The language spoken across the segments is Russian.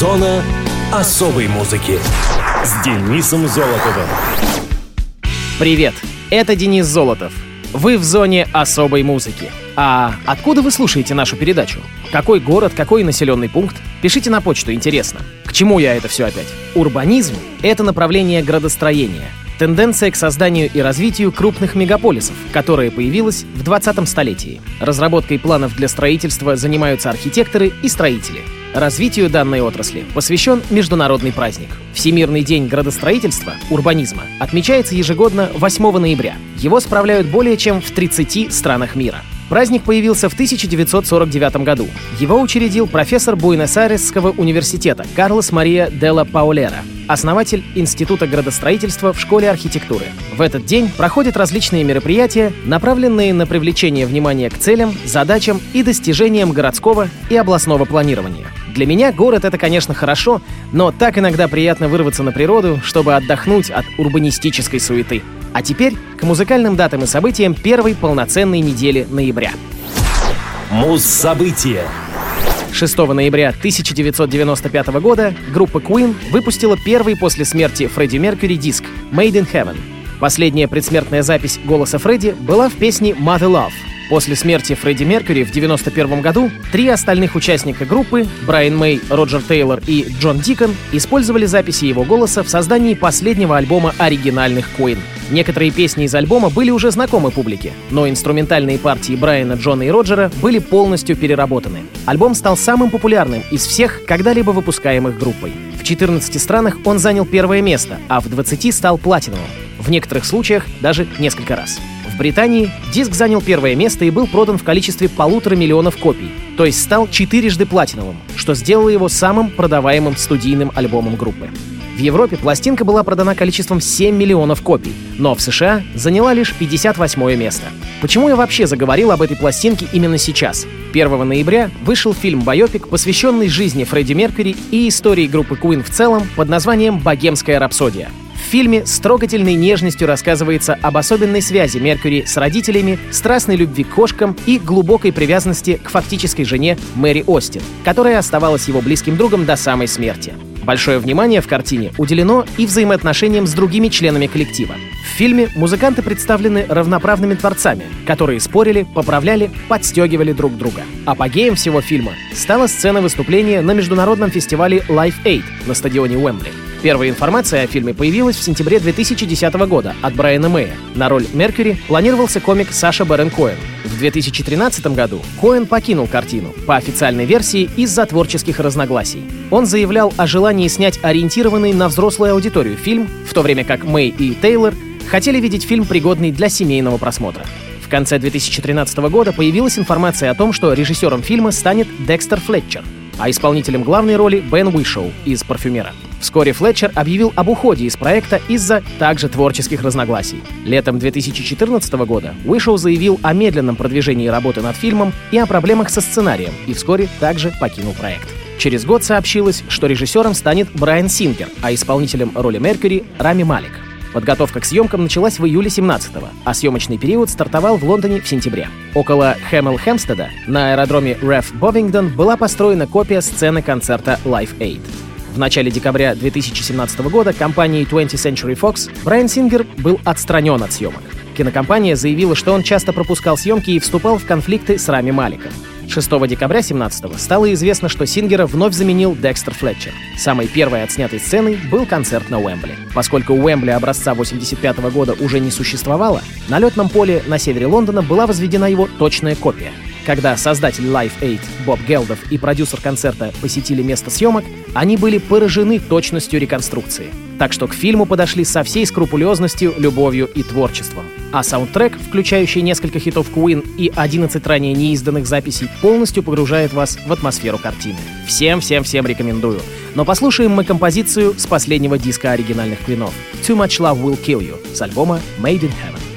Зона особой музыки с Денисом Золотовым. Привет, это Денис Золотов. Вы в зоне особой музыки. А откуда вы слушаете нашу передачу? Какой город, какой населенный пункт? Пишите на почту, интересно. К чему я это все опять? Урбанизм — это направление градостроения. Тенденция к созданию и развитию крупных мегаполисов, которая появилась в 20 столетии. Разработкой планов для строительства занимаются архитекторы и строители. Развитию данной отрасли посвящен международный праздник. Всемирный день градостроительства, урбанизма, отмечается ежегодно 8 ноября. Его справляют более чем в 30 странах мира. Праздник появился в 1949 году. Его учредил профессор Буэнос-Айресского университета Карлос Мария Делла Паулера, основатель Института градостроительства в Школе архитектуры. В этот день проходят различные мероприятия, направленные на привлечение внимания к целям, задачам и достижениям городского и областного планирования. Для меня город — это, конечно, хорошо, но так иногда приятно вырваться на природу, чтобы отдохнуть от урбанистической суеты. А теперь к музыкальным датам и событиям первой полноценной недели ноября. Муз-события. 6 ноября 1995 года группа Queen выпустила первый после смерти Фредди Меркьюри диск «Made in Heaven». Последняя предсмертная запись голоса Фредди была в песне «Mother Love», После смерти Фредди Меркьюри в 1991 году три остальных участника группы — Брайан Мэй, Роджер Тейлор и Джон Дикон — использовали записи его голоса в создании последнего альбома оригинальных Queen. Некоторые песни из альбома были уже знакомы публике, но инструментальные партии Брайана, Джона и Роджера были полностью переработаны. Альбом стал самым популярным из всех когда-либо выпускаемых группой. В 14 странах он занял первое место, а в 20 стал платиновым. В некоторых случаях даже несколько раз. Британии диск занял первое место и был продан в количестве полутора миллионов копий, то есть стал четырежды платиновым, что сделало его самым продаваемым студийным альбомом группы. В Европе пластинка была продана количеством 7 миллионов копий, но в США заняла лишь 58 место. Почему я вообще заговорил об этой пластинке именно сейчас? 1 ноября вышел фильм-байопик, посвященный жизни Фредди Меркьюри и истории группы Queen в целом под названием «Богемская рапсодия». Фильме с трогательной нежностью рассказывается об особенной связи Меркьюри с родителями, страстной любви к кошкам и глубокой привязанности к фактической жене Мэри Остин, которая оставалась его близким другом до самой смерти. Большое внимание в картине уделено и взаимоотношениям с другими членами коллектива. В фильме музыканты представлены равноправными творцами, которые спорили, поправляли, подстегивали друг друга. Апогеем всего фильма стала сцена выступления на международном фестивале Live Aid на стадионе Уэмбли. Первая информация о фильме появилась в сентябре 2010 года от Брайана Мэя. На роль Меркьюри планировался комик Саша Барен Коэн. В 2013 году Коэн покинул картину, по официальной версии, из-за творческих разногласий. Он заявлял о желании снять ориентированный на взрослую аудиторию фильм, в то время как Мэй и Тейлор хотели видеть фильм, пригодный для семейного просмотра. В конце 2013 года появилась информация о том, что режиссером фильма станет Декстер Флетчер, а исполнителем главной роли Бен Уишоу из «Парфюмера». Вскоре Флетчер объявил об уходе из проекта из-за также творческих разногласий. Летом 2014 года Уишоу заявил о медленном продвижении работы над фильмом и о проблемах со сценарием, и вскоре также покинул проект. Через год сообщилось, что режиссером станет Брайан Сингер, а исполнителем роли Меркьюри — Рами Малик. Подготовка к съемкам началась в июле 17-го, а съемочный период стартовал в Лондоне в сентябре. Около Хэмл Хэмстеда на аэродроме Реф Бовингдон была построена копия сцены концерта Live Aid. В начале декабря 2017 года компанией 20th Century Fox Брайан Сингер был отстранен от съемок. Кинокомпания заявила, что он часто пропускал съемки и вступал в конфликты с Рами Маликом. 6 декабря 17 стало известно, что Сингера вновь заменил Декстер Флетчер. Самой первой отснятой сценой был концерт на Уэмбли. Поскольку Уэмбли образца 85 года уже не существовало, на летном поле на севере Лондона была возведена его точная копия. Когда создатель Live 8 Боб Гелдов и продюсер концерта посетили место съемок, они были поражены точностью реконструкции. Так что к фильму подошли со всей скрупулезностью, любовью и творчеством. А саундтрек, включающий несколько хитов Queen и 11 ранее неизданных записей, полностью погружает вас в атмосферу картины. Всем-всем-всем рекомендую. Но послушаем мы композицию с последнего диска оригинальных Квинов «Too Much Love Will Kill You» с альбома «Made in Heaven».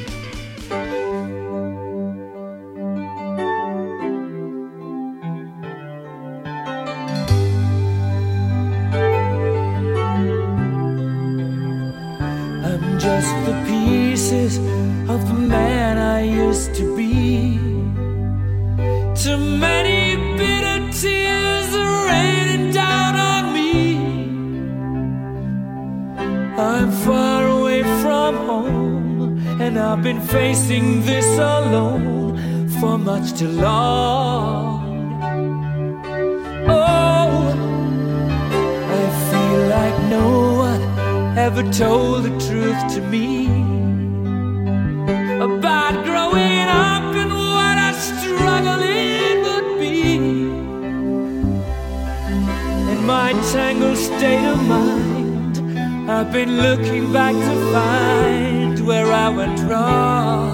And I've been facing this alone for much too long. Oh, I feel like no one ever told the truth to me about growing up and what a struggle it would be. In my tangled state of mind, I've been looking back to find where I went wrong.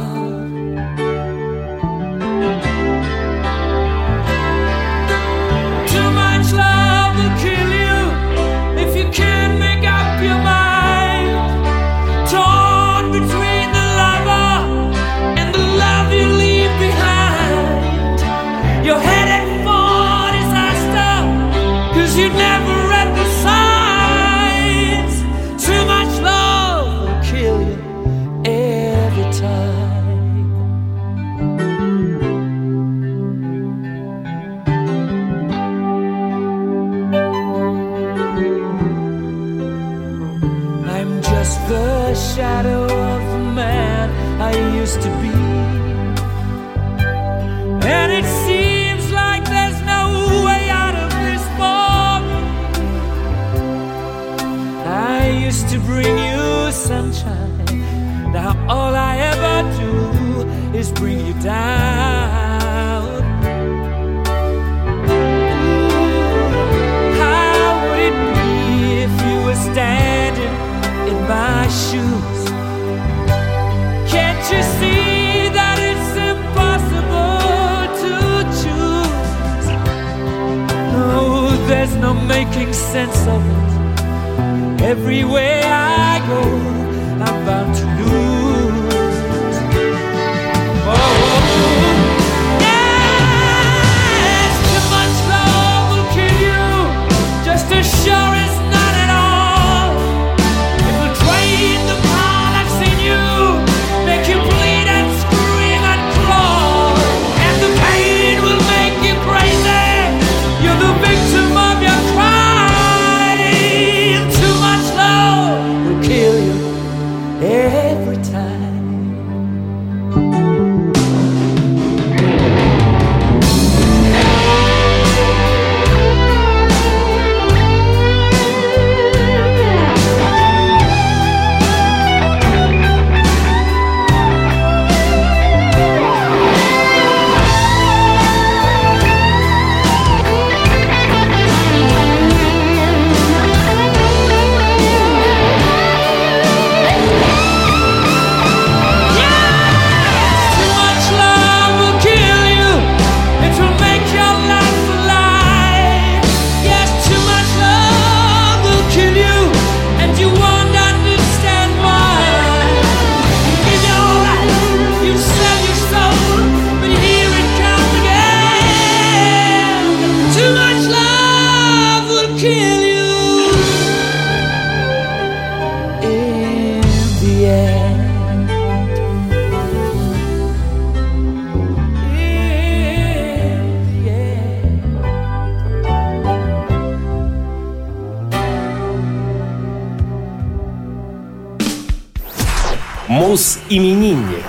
Мус-именинник.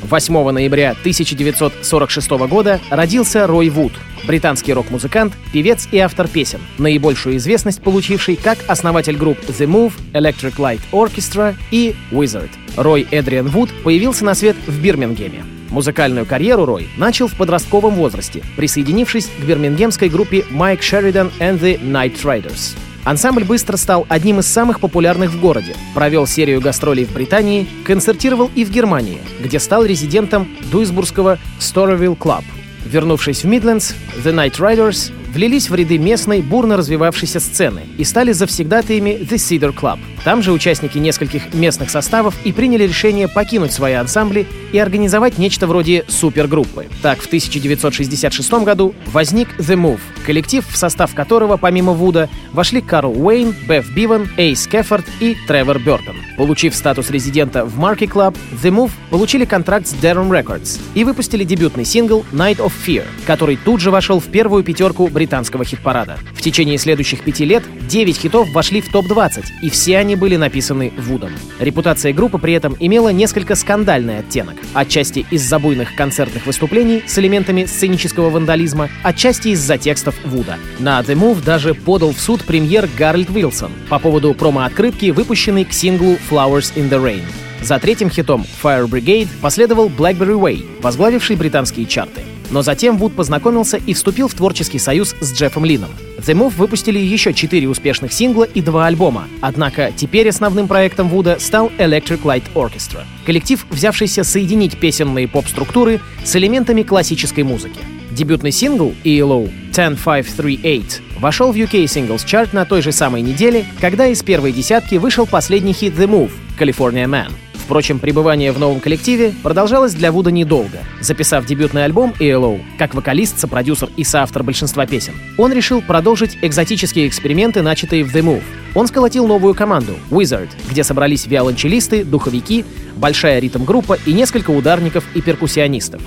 8 ноября 1946 года родился Рой Вуд, британский рок-музыкант, певец и автор песен, наибольшую известность получивший как основатель групп The Move, Electric Light Orchestra и Wizard. Рой Эдриан Вуд появился на свет в Бирмингеме. Музыкальную карьеру Рой начал в подростковом возрасте, присоединившись к бирмингемской группе Mike Sheridan and the Night Riders. Ансамбль быстро стал одним из самых популярных в городе, провел серию гастролей в Британии, концертировал и в Германии, где стал резидентом дуйсбургского Storyville Club. Вернувшись в Мидлендс, The Night Riders влились в ряды местной, бурно развивавшейся сцены и стали завсегдатаями The Cedar Club. Там же участники нескольких местных составов и приняли решение покинуть свои ансамбли и организовать нечто вроде супергруппы. Так, в 1966 году возник The Move, коллектив, в состав которого, помимо Вуда, вошли Карл Уэйн, Беф Биван, Эйс Кефорд и Тревор Бёртон. Получив статус резидента в Marky Club, The Move получили контракт с Darum Records и выпустили дебютный сингл Night of Fear, который тут же вошел в первую пятерку британских британского хит-парада. В течение следующих пяти лет 9 хитов вошли в топ-20, и все они были написаны Вудом. Репутация группы при этом имела несколько скандальный оттенок, отчасти из-за буйных концертных выступлений с элементами сценического вандализма, отчасти из-за текстов Вуда. На The Move даже подал в суд премьер Гарольд Уилсон по поводу промо-открытки, выпущенной к синглу Flowers in the Rain. За третьим хитом Fire Brigade последовал Blackberry Way, возглавивший британские чарты. Но затем Вуд познакомился и вступил в творческий союз с Джеффом Лином. The Move выпустили еще четыре успешных сингла и два альбома, однако теперь основным проектом Вуда стал Electric Light Orchestra. Коллектив, взявшийся соединить песенные поп-структуры с элементами классической музыки. Дебютный сингл ELO 10538 вошел в UK Singles Chart на той же самой неделе, когда из первой десятки вышел последний хит The Move — California Man. Впрочем, пребывание в новом коллективе продолжалось для Вуда недолго. Записав дебютный альбом ELO, как вокалист, сопродюсер и соавтор большинства песен, он решил продолжить экзотические эксперименты, начатые в The Move. Он сколотил новую команду — Wizard, где собрались виолончелисты, духовики, большая ритм-группа и несколько ударников и перкуссионистов.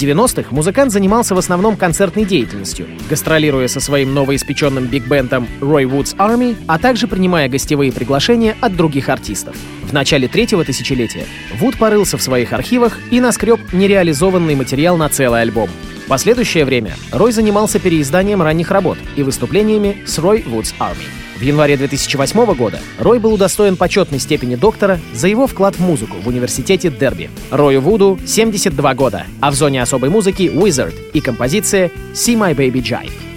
В 90-х музыкант занимался в основном концертной деятельностью, гастролируя со своим новоиспеченным биг-бендом Roy Woods Army, а также принимая гостевые приглашения от других артистов. В начале третьего тысячелетия Вуд порылся в своих архивах и наскреб нереализованный материал на целый альбом. В последующее время Рой занимался переизданием ранних работ и выступлениями с Roy Woods Army. В январе 2008 года Рой был удостоен почетной степени доктора за его вклад в музыку в университете Дерби. Рою Вуду 72 года, а в зоне особой музыки Wizard и композиция «See My Baby Jive».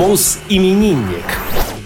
Муз-именинник.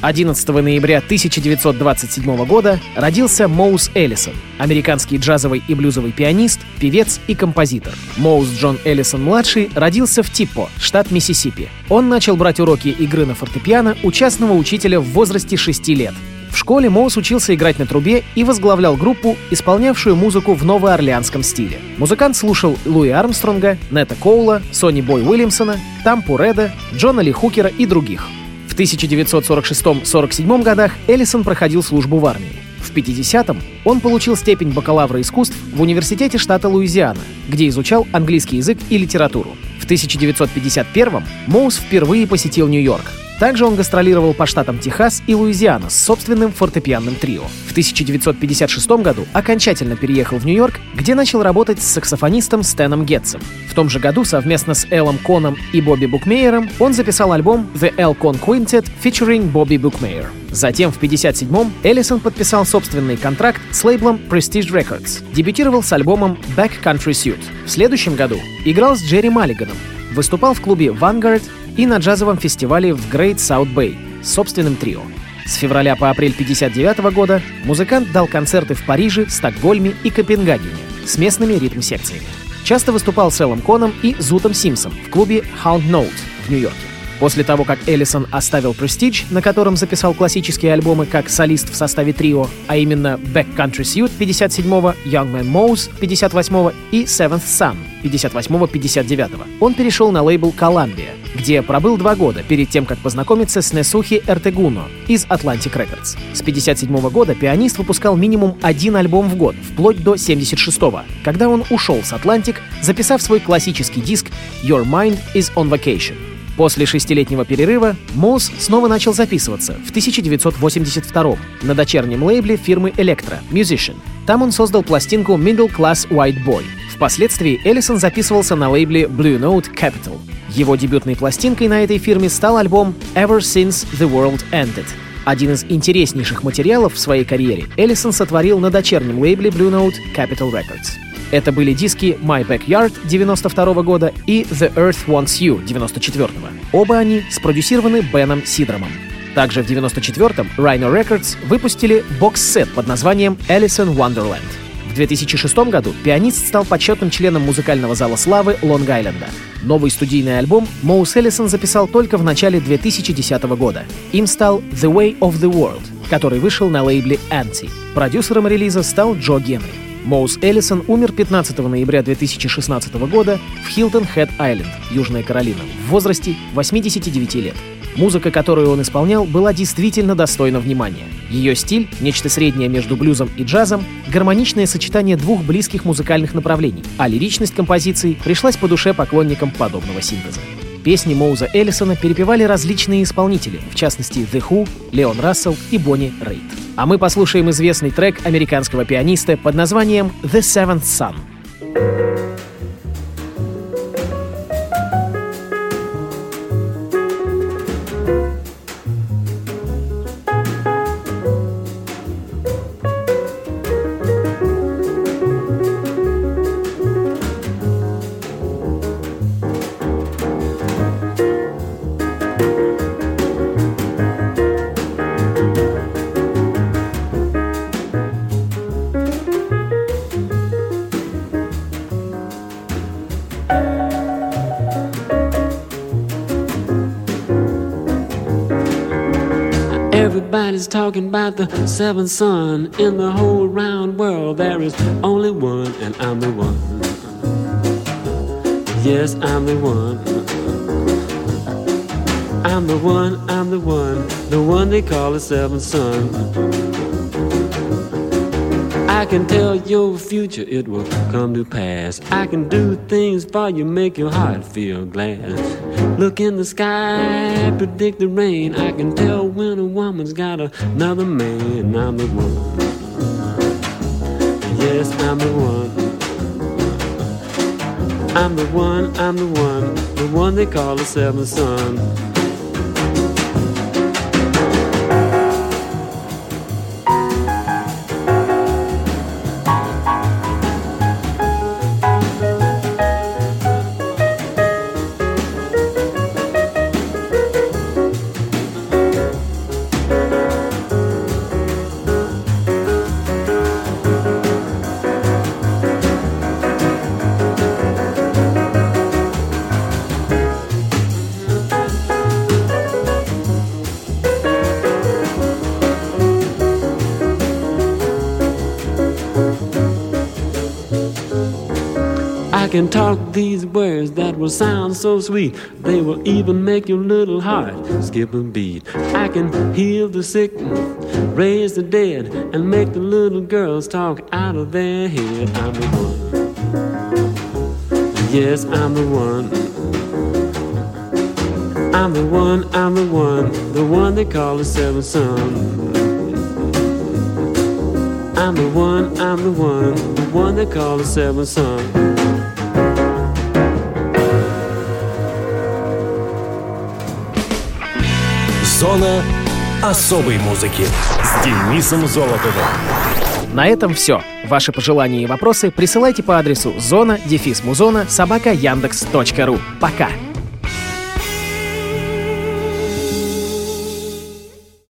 11 ноября 1927 года родился Моус Эллисон, американский джазовый и блюзовый пианист, певец и композитор. Моус Джон Эллисон-младший родился в Типпо, штат Миссисипи. Он начал брать уроки игры на фортепиано у частного учителя в возрасте 6 лет. В школе Моус учился играть на трубе и возглавлял группу, исполнявшую музыку в новоорлеанском стиле. Музыкант слушал Луи Армстронга, Нета Коула, Сони Бой Уильямсона, Тампу Реда, Джона Ли Хукера и других. В 1946-47 годах Эллисон проходил службу в армии. В 50-м он получил степень бакалавра искусств в Университете штата Луизиана, где изучал английский язык и литературу. В 1951-м Моус впервые посетил Нью-Йорк. Также он гастролировал по штатам Техас и Луизиана с собственным фортепианным трио. В 1956 году окончательно переехал в Нью-Йорк, где начал работать с саксофонистом Стэном Гетцем. В том же году совместно с Эллом Коном и Бобби Букмейером он записал альбом The L Con Quintet featuring Bobby Bookmeyer. Затем в 1957-м Эллисон подписал собственный контракт с лейблом Prestige Records. Дебютировал с альбомом Back Country Suit. В следующем году играл с Джерри Маллиганом, выступал в клубе Vanguard и на джазовом фестивале в Great South Bay с собственным трио. С февраля по апрель 1959 года музыкант дал концерты в Париже, Стокгольме и Копенгагене с местными ритм-секциями. Часто выступал с Эллом Коном и Зутом Симсом в клубе Hound Note в Нью-Йорке. После того, как Эллисон оставил Prestige, на котором записал классические альбомы как солист в составе трио, а именно Back Country Suite 57-го, Young Man Mouse 58-го и Seventh Son 58-59-го, он перешел на лейбл Columbia, где пробыл два года перед тем, как познакомиться с Несухи Эртегуно из Atlantic Records. С 57 года пианист выпускал минимум один альбом в год, вплоть до 76-го, когда он ушел с Atlantic, записав свой классический диск Your Mind is on Vacation. После шестилетнего перерыва Моус снова начал записываться в 1982 на дочернем лейбле фирмы Electra Musician. Там он создал пластинку Middle Class White Boy. Впоследствии Эллисон записывался на лейбле Blue Note Capital. Его дебютной пластинкой на этой фирме стал альбом Ever Since the World Ended. Один из интереснейших материалов в своей карьере Эллисон сотворил на дочернем лейбле Blue Note Capital Records. Это были диски My Backyard 92 года и The Earth Wants You 94 -го. Оба они спродюсированы Беном Сидромом. Также в 94-м Rhino Records выпустили бокс-сет под названием Allison Wonderland. В 2006 году пианист стал почетным членом музыкального зала славы Лонг-Айленда. Новый студийный альбом Моус Эллисон записал только в начале 2010 года. Им стал The Way of the World, который вышел на лейбле Anti. Продюсером релиза стал Джо Генри. Моус Эллисон умер 15 ноября 2016 года в Хилтон-Хед-Айленд, Южная Каролина, в возрасте 89 лет. Музыка, которую он исполнял, была действительно достойна внимания. Ее стиль — нечто среднее между блюзом и джазом, гармоничное сочетание двух близких музыкальных направлений, а лиричность композиции пришлась по душе поклонникам подобного синтеза. Песни Моуза Эллисона перепевали различные исполнители, в частности The Who, Леон Рассел и Бонни Рейд. А мы послушаем известный трек американского пианиста под названием «The Seventh Son». Everybody's talking about the seventh son in the whole round world. There is only one, and I'm the one. Yes, I'm the one. I'm the one, I'm the one, the one they call the seventh son. I can tell your future, it will come to pass. I can do things for you, make your heart feel glad. Look in the sky, predict the rain. I can tell when a woman's got another man. I'm the one. Yes, I'm the one. I'm the one, I'm the one, the one they call the seventh son. Can talk these words that will sound so sweet. They will even make your little heart skip a beat. I can heal the sick, raise the dead, and make the little girls talk out of their head. I'm the one. Yes, I'm the one. I'm the one, I'm the one, the one they call the seventh son. I'm the one, I'm the one, the one they call the seventh son. Зона особой музыки с Денисом Золотовым. На этом все. Ваши пожелания и вопросы присылайте по адресу зона дефис музона собака яндекс.ру. Пока!